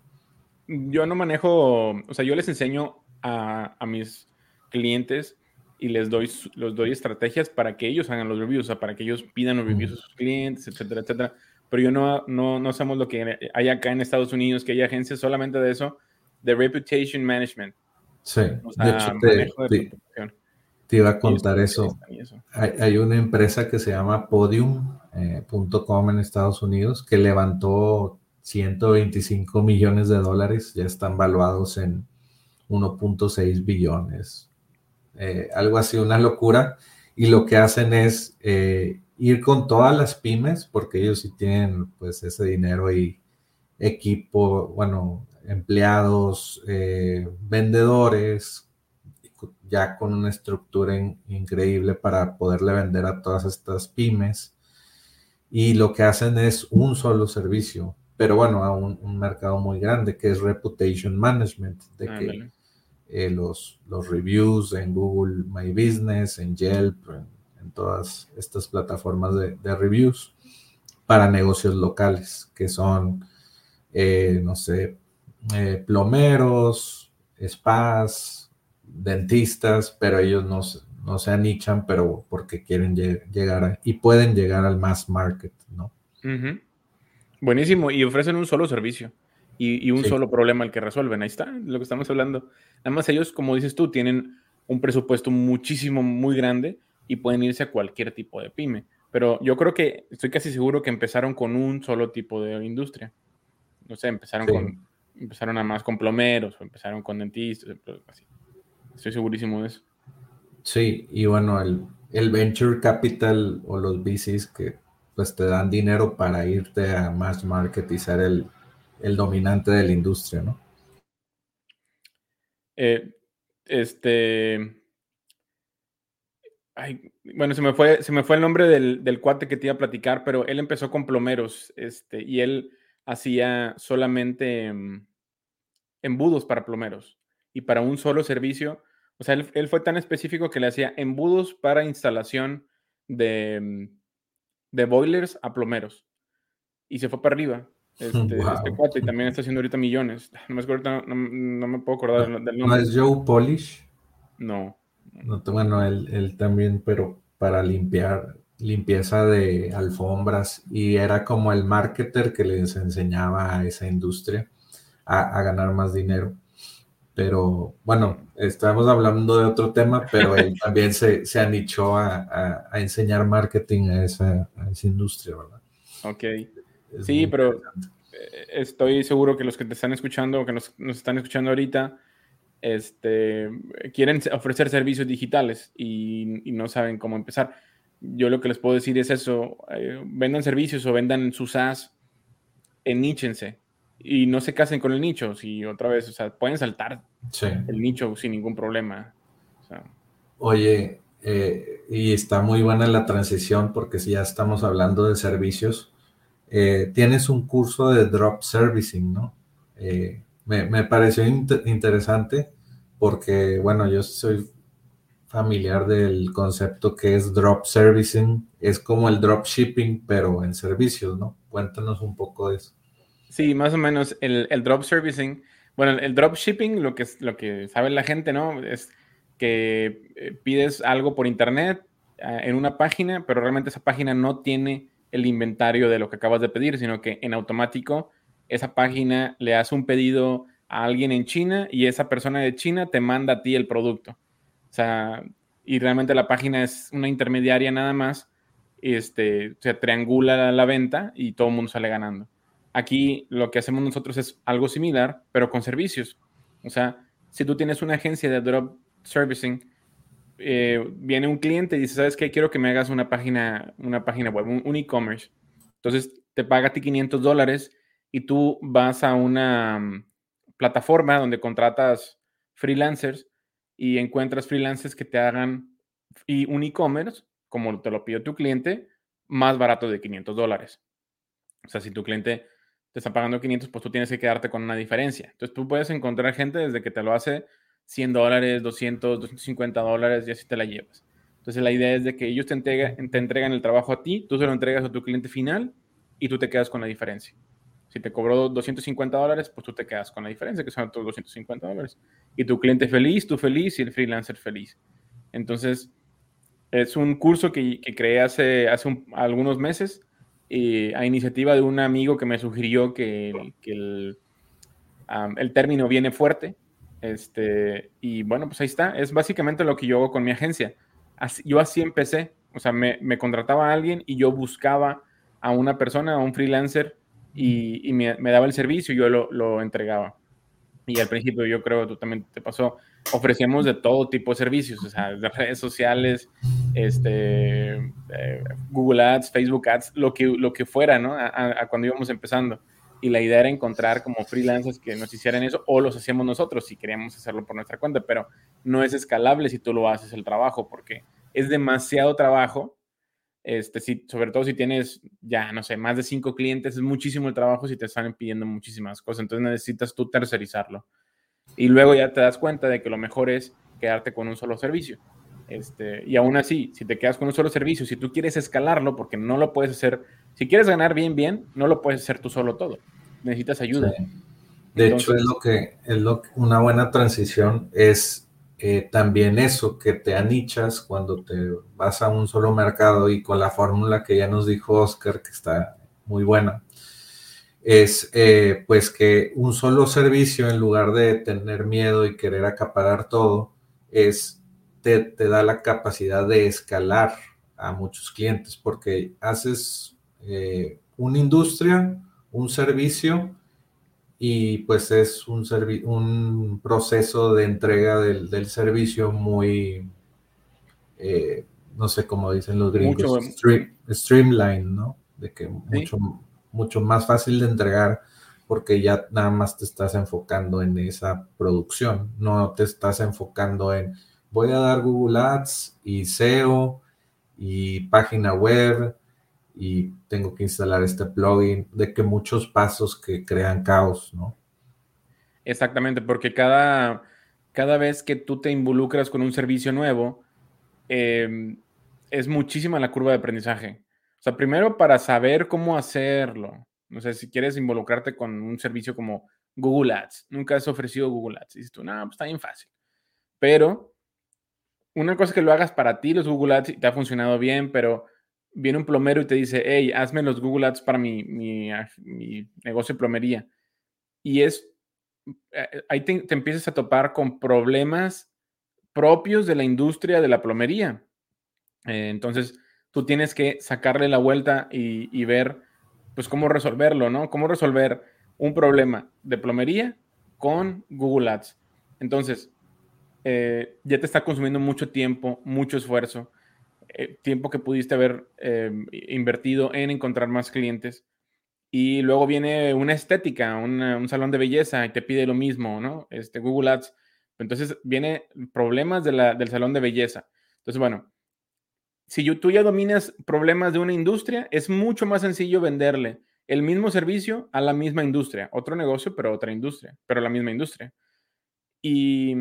Yo no manejo, o sea, yo les enseño a, a mis clientes y les doy, los doy estrategias para que ellos hagan los reviews, o sea, para que ellos pidan los reviews a sus clientes, etcétera, etcétera. Pero yo no, no, no hacemos lo que hay acá en Estados Unidos, que hay agencias solamente de eso, de reputation management. Sí, de hecho, te, te, iba a contar eso. Hay, hay, una empresa que se llama Podium.com eh, en Estados Unidos que levantó 125 millones de dólares, ya están valuados en 1.6 billones, eh, algo así, una locura. Y lo que hacen es eh, ir con todas las pymes, porque ellos sí tienen pues ese dinero y equipo, bueno, empleados, eh, vendedores, ya con una estructura increíble para poderle vender a todas estas pymes. Y lo que hacen es un solo servicio, pero bueno, a un, mercado muy grande que es Reputation Management, eh, los, los reviews en Google My Business, en Yelp, en, todas estas plataformas de, reviews para negocios locales, que son, eh, no sé, eh, plomeros, spas, dentistas, pero ellos no, no se anichan, pero porque quieren llegar y pueden llegar al mass market, ¿no? Buenísimo, y ofrecen un solo servicio y, un solo problema el que resuelven. Ahí está, lo que estamos hablando. Nada más ellos, como dices tú, tienen un presupuesto muchísimo, muy grande y pueden irse a cualquier tipo de pyme. Pero yo creo que estoy casi seguro que empezaron con un solo tipo de industria. No sé, empezaron con empezaron nada más con plomeros o empezaron con dentistas, así. Estoy segurísimo de eso. Sí, y bueno, el, el venture capital o los VCs que pues te dan dinero para irte a mass market y ser el, el dominante de la industria, ¿no? Eh, este. bueno, se me, fue, se me fue el nombre del, cuate que te iba a platicar, pero él empezó con plomeros, este, y él hacía solamente mm, embudos para plomeros y para un solo servicio. O sea, él, fue tan específico que le hacía embudos para instalación de, mm, de boilers a plomeros. Y se fue para arriba. [LAUGHS] Este, este, cuate y también está haciendo ahorita millones. [LAUGHS] No me, puedo acordar del nombre. ¿No es Joe Polish? No. no bueno, él, también, pero para limpiar, limpieza de alfombras y era como el marketer que les enseñaba a esa industria a, ganar más dinero. Pero bueno, estamos hablando de otro tema, pero él [LAUGHS] también se, se anichó a, a, enseñar marketing a esa, a esa industria, ¿verdad? Ok sí, pero eh, estoy seguro que los que te están escuchando o que nos, están escuchando ahorita este, quieren ofrecer servicios digitales y, no saben cómo empezar. Yo lo que les puedo decir es eso, eh, vendan servicios o vendan sus SaaS, eníchense y no se casen con el nicho. Si otra vez, o sea, pueden saltar el nicho sin ningún problema. Oye, eh, y está muy buena la transición porque si ya estamos hablando de servicios, eh, tienes un curso de drop servicing, ¿no? Eh, me, pareció interesante porque, bueno, yo soy familiar del concepto que es drop servicing, es como el drop shipping, pero en servicios, ¿no? Cuéntanos un poco de eso. Sí, más o menos el, drop servicing, bueno, el drop shipping, lo que, lo que sabe la gente, ¿no? Es que eh, pides algo por internet en una página, pero realmente esa página no tiene el inventario de lo que acabas de pedir, sino que en automático esa página le hace un pedido a alguien en China y esa persona de China te manda a ti el producto. O sea, y realmente la página es una intermediaria nada más, este, se triangula la, venta y todo el mundo sale ganando. Aquí lo que hacemos nosotros es algo similar, pero con servicios. O sea, si tú tienes una agencia de drop servicing, eh, viene un cliente y dice, ¿sabes qué? Quiero que me hagas una página, una página web, un, e-commerce. Entonces te paga a ti 500 dólares y tú vas a una mm, plataforma donde contratas freelancers y encuentras freelancers que te hagan y un e-commerce, como te lo pidió tu cliente, más barato de 500 dólares. O sea, si tu cliente te está pagando 500, pues tú tienes que quedarte con una diferencia. Entonces tú puedes encontrar gente desde que te lo hace 100 dólares, 200, 250 dólares y así te la llevas. Entonces la idea es de que ellos te, te entregan el trabajo a ti, tú se lo entregas a tu cliente final y tú te quedas con la diferencia. Si te cobró 250 dólares, pues tú te quedas con la diferencia, que son otros 250 dólares. Y tu cliente feliz, tú feliz y el freelancer feliz. Entonces, es un curso que, que creé hace, hace algunos meses a iniciativa de un amigo que me sugirió que, que el, el, término viene fuerte. Este, y bueno, pues ahí está. Es básicamente lo que yo hago con mi agencia. Así, yo así empecé. O sea, me, me, contrataba a alguien y yo buscaba a una persona, a un freelancer, y, y me, daba el servicio y yo lo, lo entregaba. Y al principio yo creo tú también te pasó, ofrecíamos de todo tipo de servicios, o sea, de redes sociales, este, eh, Google Ads, Facebook Ads, lo que, lo que fuera, ¿no? A, cuando íbamos empezando. Y la idea era encontrar como freelancers que nos hicieran eso o los hacíamos nosotros si queríamos hacerlo por nuestra cuenta, pero no es escalable si tú lo haces el trabajo porque es demasiado trabajo. Este, si, sobre todo si tienes ya, no sé, más de cinco clientes, es muchísimo el trabajo si te están pidiendo muchísimas cosas. Entonces necesitas tú tercerizarlo. Y luego ya te das cuenta de que lo mejor es quedarte con un solo servicio. Este, y aún así, si te quedas con un solo servicio, si tú quieres escalarlo, porque no lo puedes hacer, si quieres ganar bien, bien, no lo puedes hacer tú solo todo. Necesitas ayuda. De hecho, es lo que es lo, una buena transición es eh, también eso, que te anichas cuando te vas a un solo mercado y con la fórmula que ya nos dijo Oscar, que está muy buena, es eh, pues que un solo servicio en lugar de tener miedo y querer acaparar todo, es te, da la capacidad de escalar a muchos clientes porque haces eh, una industria, un servicio y pues es un, un proceso de entrega del, servicio muy, eh, no sé cómo dicen los gringos, streamline, ¿no? De que mucho mucho más fácil de entregar porque ya nada más te estás enfocando en esa producción, no te estás enfocando en voy a dar Google Ads y SEO y página web y tengo que instalar este plugin, de que muchos pasos que crean caos, ¿no? Exactamente, porque cada, cada vez que tú te involucras con un servicio nuevo, em, es muchísima la curva de aprendizaje. O sea, primero para saber cómo hacerlo. No sé, si quieres involucrarte con un servicio como Google Ads, nunca has ofrecido Google Ads. Y dices tú, no, pues está bien fácil. Pero una cosa es que lo hagas para ti, los Google Ads, y te ha funcionado bien, pero viene un plomero y te dice, hey, hazme los Google Ads para mi, mi, negocio de plomería. Y es, eh, ahí te, te, empiezas a topar con problemas propios de la industria de la plomería. Eh, entonces, tú tienes que sacarle la vuelta y, ver, pues, cómo resolverlo, ¿no? Cómo resolver un problema de plomería con Google Ads. Entonces, eh, ya te está consumiendo mucho tiempo, mucho esfuerzo, eh, tiempo que pudiste haber em, invertido en encontrar más clientes. Y luego viene una estética, un salón de belleza y te pide lo mismo, ¿no? Este, Google Ads. Entonces, viene problemas del salón de belleza. Entonces, bueno, si tú ya dominas problemas de una industria, es mucho más sencillo venderle el mismo servicio a la misma industria, otro negocio, pero otra industria, pero la misma industria. Y,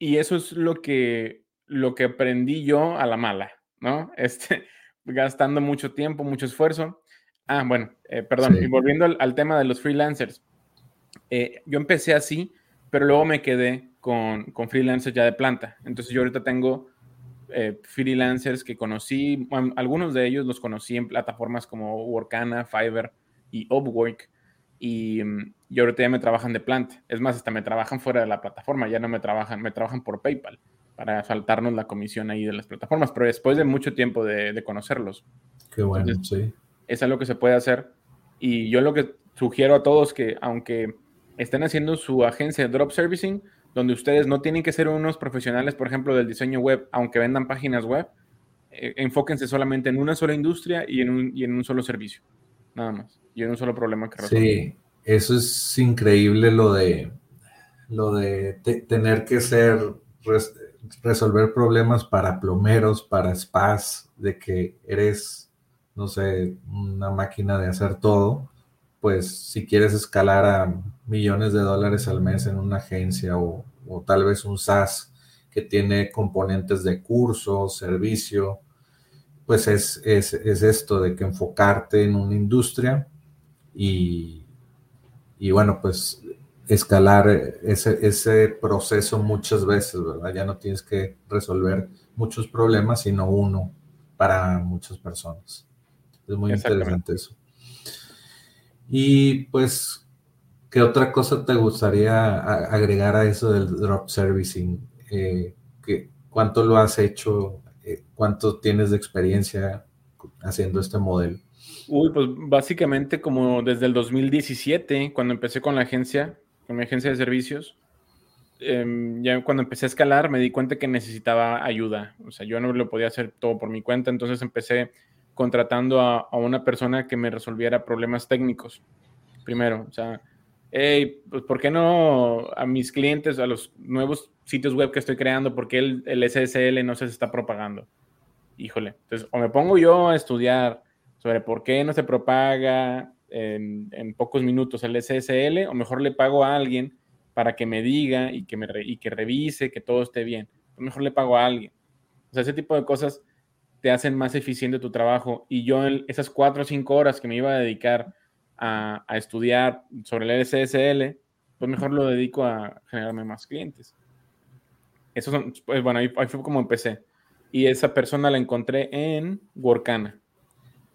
eso es lo que, lo que aprendí yo a la mala, ¿no? Este, [LAUGHS] gastando mucho tiempo, mucho esfuerzo. Ah, bueno, eh, perdón, y volviendo al, tema de los freelancers. Eh, yo empecé así, pero luego me quedé con, con freelancers ya de planta. Entonces yo ahorita tengo eh, freelancers que conocí, algunos de ellos los conocí en plataformas como Workana, Fiverr y Upwork. Y, mm, y, ahorita ya me trabajan de planta. Es más, hasta me trabajan fuera de la plataforma, ya no me trabajan, me trabajan por PayPal para saltarnos la comisión ahí de las plataformas, pero después de mucho tiempo de, conocerlos. Qué bueno, sí. Es algo que se puede hacer. Y yo lo que sugiero a todos que, aunque estén haciendo su agencia de drop servicing, donde ustedes no tienen que ser unos profesionales, por ejemplo, del diseño web, aunque vendan páginas web, eh, enfóquense solamente en una sola industria y en, un, y en un solo servicio, nada más, y en un solo problema que resolver. Sí, eso es increíble lo de, lo de tener que ser, resolver problemas para plomeros, para spas, de que eres, no sé, una máquina de hacer todo, pues si quieres escalar a millones de dólares al mes en una agencia o, o tal vez un SaaS que tiene componentes de curso, servicio, pues es, es, esto de que enfocarte en una industria y, y bueno, pues escalar ese, ese, proceso muchas veces, ¿verdad? Ya no tienes que resolver muchos problemas, sino uno para muchas personas. Es muy interesante eso. Y pues, ¿qué otra cosa te gustaría agregar a eso del drop servicing? Eh, ¿Cuánto lo has hecho? Eh, ¿Cuánto tienes de experiencia haciendo este modelo? Uy, pues básicamente como desde el 2017, cuando empecé con la agencia, con mi agencia de servicios, em, ya cuando empecé a escalar me di cuenta que necesitaba ayuda. O sea, yo no lo podía hacer todo por mi cuenta, entonces empecé contratando a, a una persona que me resolviera problemas técnicos. Primero, o sea, hey, pues ¿por qué no a mis clientes, a los nuevos sitios web que estoy creando, por qué el, SSL no se está propagando? Híjole, entonces o me pongo yo a estudiar sobre por qué no se propaga en, pocos minutos el SSL, o mejor le pago a alguien para que me diga y que, me y que revise que todo esté bien. Mejor le pago a alguien. O sea, ese tipo de cosas te hacen más eficiente tu trabajo. Y yo en esas cuatro o cinco horas que me iba a dedicar a, estudiar sobre el SSL, pues mejor lo dedico a generarme más clientes. Eso son, pues bueno, ahí, fue como empecé. Y esa persona la encontré en Workana.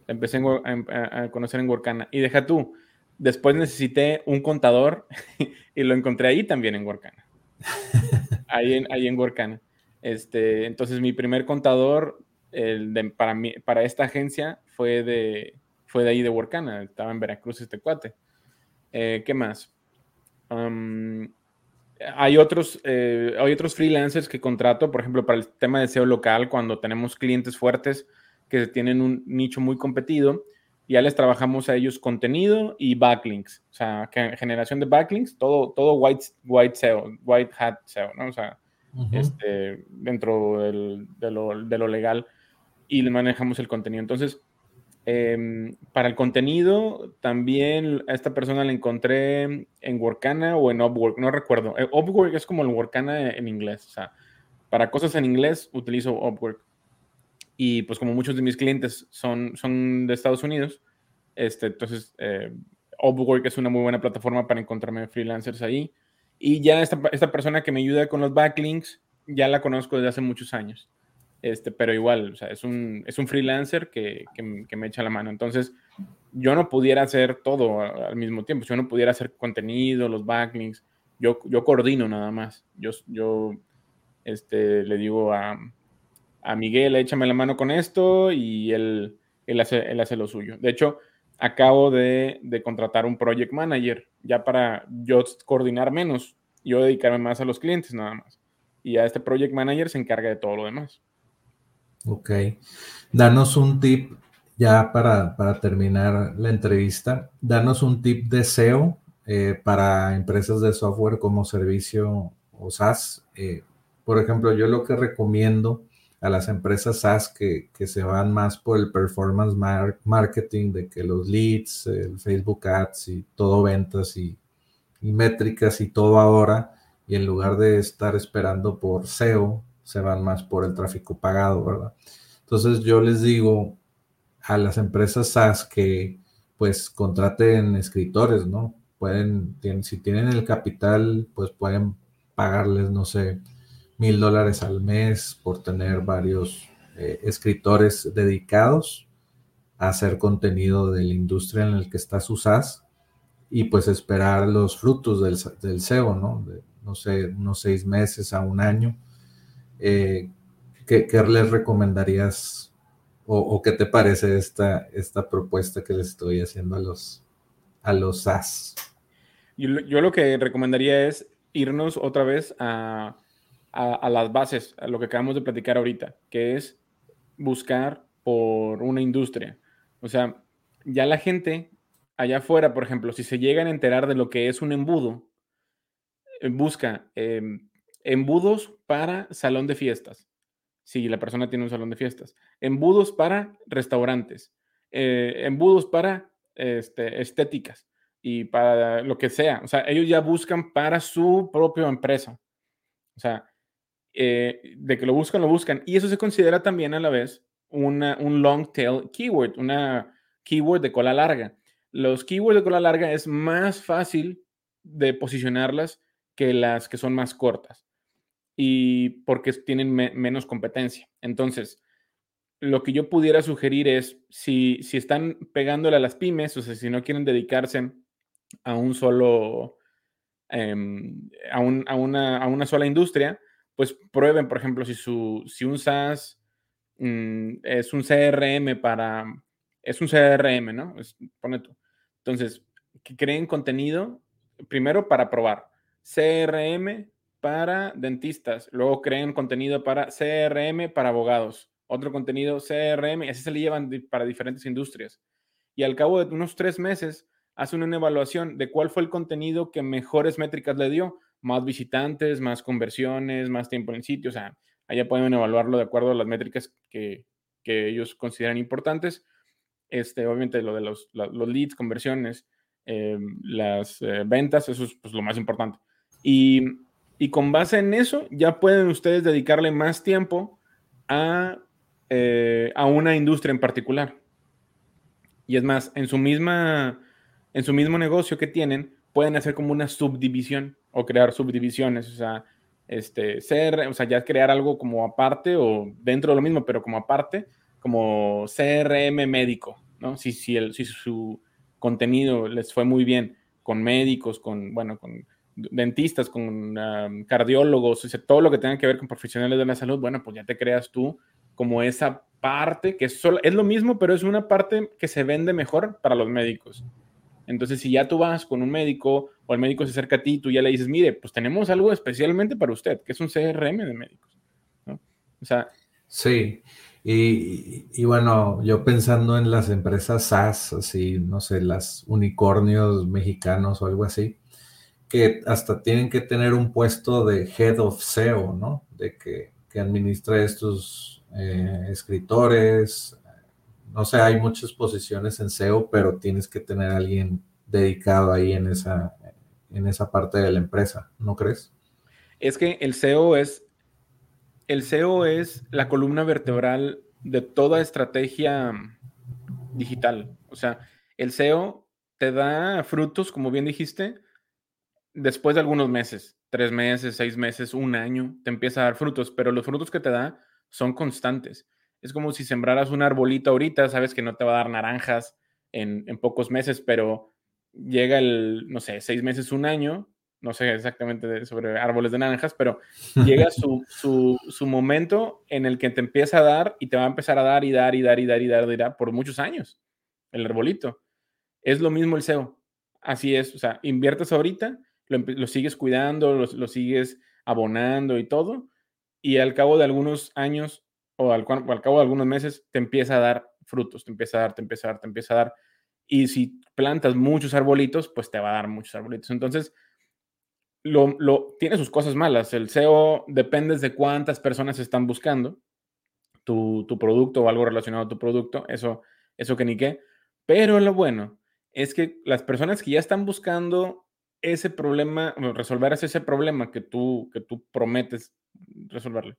empecé a, conocer en Workana. Y deja tú, después necesité un contador [LAUGHS] y lo encontré ahí también en Workana. [LAUGHS] Ahí en, ahí en Workana. Este, entonces mi primer contador el de, para, mí, para esta agencia fue de, fue de ahí de Workana, estaba en Veracruz este cuate. Eh, ¿Qué más? hay, otros, eh, hay otros freelancers que contrato, por ejemplo, para el tema de SEO local, cuando tenemos clientes fuertes que tienen un nicho muy competido, ya les trabajamos a ellos contenido y backlinks, o sea, generación de backlinks, todo, todo white, white SEO, white hat SEO, ¿no? O sea, este, dentro de, lo, de lo legal y manejamos el contenido. Entonces, Em, para el contenido, también a esta persona la encontré en Workana o en Upwork, no recuerdo. Eh, Upwork es como el Workana en inglés, o sea, para cosas en inglés utilizo Upwork. Y pues como muchos de mis clientes son, son de Estados Unidos, este, entonces eh, Upwork es una muy buena plataforma para encontrarme freelancers ahí. Y ya esta, esta persona que me ayuda con los backlinks, ya la conozco desde hace muchos años. Este, pero igual, o sea, es un, es un freelancer que, que, me echa la mano. Entonces, yo no pudiera hacer todo al mismo tiempo. Yo no pudiera hacer contenido, los backlinks. Yo, yo coordino nada más. Yo, yo este, le digo a, a Miguel, échame la mano con esto y él, él, hace, él hace lo suyo. De hecho, acabo de, de, contratar un project manager ya para yo coordinar menos, yo dedicarme más a los clientes nada más. Y a este project manager se encarga de todo lo demás. Ok. Danos un tip ya para, terminar la entrevista. Danos un tip de SEO eh, para empresas de software como servicio o SaaS. Eh, por ejemplo, yo lo que recomiendo a las empresas SaaS que, se van más por el performance marketing, de que los leads, el Facebook Ads y todo ventas y, y métricas y todo ahora, y en lugar de estar esperando por SEO, se van más por el tráfico pagado, ¿verdad? Entonces yo les digo a las empresas SaaS que pues contraten escritores, ¿no? Pueden, si tienen el capital, pues pueden pagarles, no sé, mil dólares al mes por tener varios eh, escritores dedicados a hacer contenido de la industria en el que está su SaaS y pues esperar los frutos del, del SEO, ¿no? No sé, unos seis meses a un año eh, ¿qué, les recomendarías o, qué te parece esta, esta propuesta que les estoy haciendo a los, a los SAS? Yo, lo que recomendaría es irnos otra vez a, a, las bases, a lo que acabamos de platicar ahorita, que es buscar por una industria. O sea, ya la gente, allá afuera, por ejemplo, si se llegan a enterar de lo que es un embudo, eh, busca em, embudos para salón de fiestas, si la persona tiene un salón de fiestas, embudos para restaurantes, eh, embudos para este, estéticas y para lo que sea. O sea, ellos ya buscan para su propia empresa. O sea, eh, de que lo buscan, lo buscan. Y eso se considera también a la vez una, un long tail keyword, una keyword de cola larga. Los keywords de cola larga es más fácil de posicionarlas que las que son más cortas y porque tienen menos competencia. Entonces, lo que yo pudiera sugerir es, si, si están pegándole a las pymes, o sea, si no quieren dedicarse a un solo, em, a, a, una, a, una, sola industria, pues prueben, por ejemplo, si, su, si un SaaS mm, es un CRM para, es un CRM, ¿no? pone tú. Entonces, que creen contenido, primero para probar. CRM para dentistas, luego creen contenido para CRM para abogados, otro contenido CRM, y así se le llevan para diferentes industrias. Y al cabo de unos tres meses, hacen una evaluación de cuál fue el contenido que mejores métricas le dio, más visitantes, más conversiones, más tiempo en sitio, o sea, allá pueden evaluarlo de acuerdo a las métricas que, ellos consideran importantes. Este, obviamente lo de los, leads, conversiones, eh, las eh, ventas, eso es pues, lo más importante. Y y con base en eso, ya pueden ustedes dedicarle más tiempo a, eh, a una industria en particular. Y es más, en su, misma, en su mismo negocio que tienen, pueden hacer como una subdivisión o crear subdivisiones. O sea, este, ser, o sea, ya crear algo como aparte o dentro de lo mismo, pero como aparte, como CRM médico, ¿no? Si, si, el, si su contenido les fue muy bien con médicos, con, bueno, con dentistas, con cardiólogos, todo lo que tenga que ver con profesionales de la salud, bueno, pues ya te creas tú como esa parte que es, solo, es lo mismo, pero es una parte que se vende mejor para los médicos. Entonces, si ya tú vas con un médico o el médico se acerca a ti, tú ya le dices, mire, pues tenemos algo especialmente para usted, que es un CRM de médicos. O sea. Sí, y, y, bueno, yo pensando en las empresas SaaS, así, no sé, las unicornios mexicanos o algo así, que hasta tienen que tener un puesto de head of SEO, ¿no? De que, que administra estos eh, escritores. No sé, hay muchas posiciones en SEO, pero tienes que tener alguien dedicado ahí en esa, en esa parte de la empresa, ¿no crees? Es que el SEO es, el SEO es la columna vertebral de toda estrategia digital. O sea, el SEO te da frutos, como bien dijiste, después de algunos meses, tres meses, seis meses, un año, te empieza a dar frutos, pero los frutos que te da son constantes. Es como si sembraras un arbolito ahorita, sabes que no te va a dar naranjas en, pocos meses, pero llega el, no sé, seis meses, un año, no sé exactamente sobre árboles de naranjas, pero llega [LAUGHS] su, su, momento en el que te empieza a dar y te va a empezar a dar y dar y dar y dar y dar y dar por muchos años, el arbolito. Es lo mismo el SEO. Así es, o sea, inviertes ahorita lo, sigues cuidando, lo, sigues abonando y todo, y al cabo de algunos años o al, cabo de algunos meses te empieza a dar frutos, te empieza a dar, te empieza a dar, te empieza a dar. Y si plantas muchos arbolitos, pues te va a dar muchos arbolitos. Entonces, lo, tiene sus cosas malas. El SEO depende de cuántas personas están buscando tu, tu, producto o algo relacionado a tu producto. Eso, eso que ni qué. Pero lo bueno es que las personas que ya están buscando ese problema, resolver ese problema que tú, que tú prometes resolverle,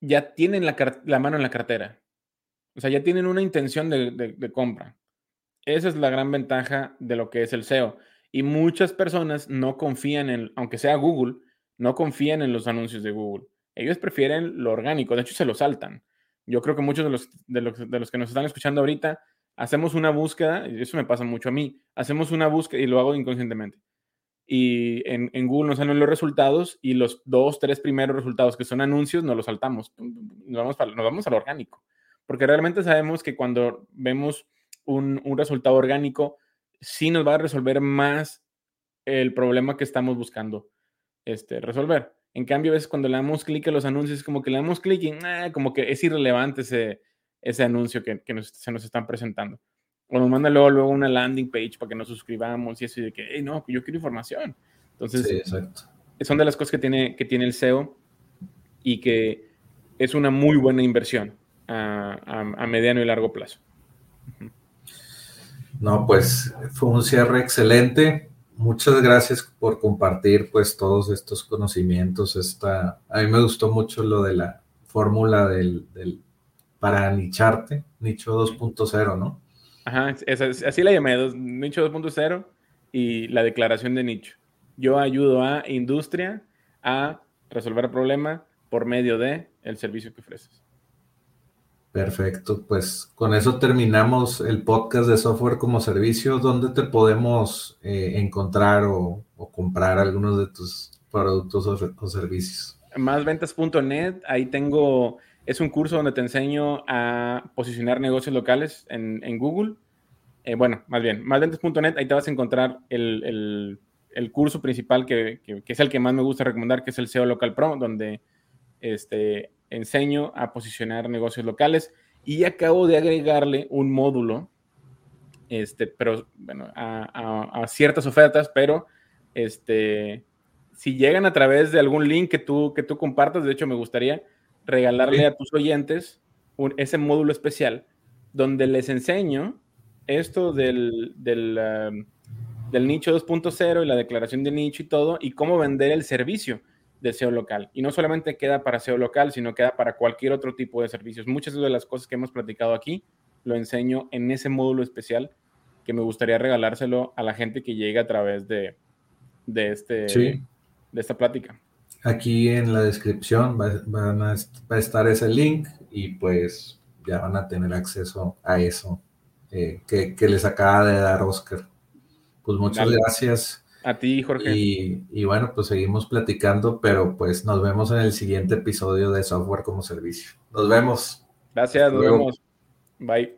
ya tienen la, mano en la cartera. O sea, ya tienen una intención de, de, compra. Esa es la gran ventaja de lo que es el SEO. Y muchas personas no confían en, aunque sea Google, no confían en los anuncios de Google. Ellos prefieren lo orgánico, de hecho se lo saltan. Yo creo que muchos de los, de los, de los que nos están escuchando ahorita hacemos una búsqueda, y eso me pasa mucho a mí, hacemos una búsqueda y lo hago inconscientemente. Y en, Google nos salen los resultados y los dos, tres primeros resultados que son anuncios, nos los saltamos, nos vamos, nos vamos al orgánico. Porque realmente sabemos que cuando vemos un, resultado orgánico, sí nos va a resolver más el problema que estamos buscando este, resolver. En cambio, a veces cuando le damos clic a los anuncios, como que le damos clic y ah, como que es irrelevante ese, ese anuncio que, se nos están presentando. O nos manda luego, luego una landing page para que nos suscribamos y así de que, hey, no, yo quiero información. Entonces, son de las cosas que tiene, que tiene el SEO y que es una muy buena inversión a, mediano y largo plazo. No, pues fue un cierre excelente. Muchas gracias por compartir pues todos estos conocimientos. Esta, a mí me gustó mucho lo de la fórmula del, para nicharte, nicho 2.0, ¿no? Ajá, así la llamé, nicho 2.0 y la declaración de nicho. Yo ayudo a industria a resolver el problema por medio de el servicio que ofreces. Perfecto, pues con eso terminamos el podcast de software como servicio. ¿Dónde te podemos eh, encontrar o, comprar algunos de tus productos o, servicios? Másventas.net, ahí tengo, es un curso donde te enseño a posicionar negocios locales en, Google. Eh, bueno, más bien, másventas.net, ahí te vas a encontrar el, curso principal que, que, es el que más me gusta recomendar, que es el SEO Local Pro, donde este, enseño a posicionar negocios locales y acabo de agregarle un módulo, este, pero bueno, a, ciertas ofertas, pero este, si llegan a través de algún link que tú, que tú compartas, de hecho me gustaría regalarle a tus oyentes ese módulo especial donde les enseño esto del, del, del nicho 2.0 y la declaración de nicho y todo, y cómo vender el servicio de SEO local. Y no solamente queda para SEO local, sino queda para cualquier otro tipo de servicios. Muchas de las cosas que hemos platicado aquí lo enseño en ese módulo especial que me gustaría regalárselo a la gente que llegue a través de, de, este, de esta plática. Aquí en la descripción va, a, estar ese link y pues ya van a tener acceso a eso eh, que, les acaba de dar Oscar. Pues muchas gracias. A ti, Jorge. Y, bueno, pues seguimos platicando, pero pues nos vemos en el siguiente episodio de Software como Servicio. Nos vemos. Gracias, nos vemos. Bye.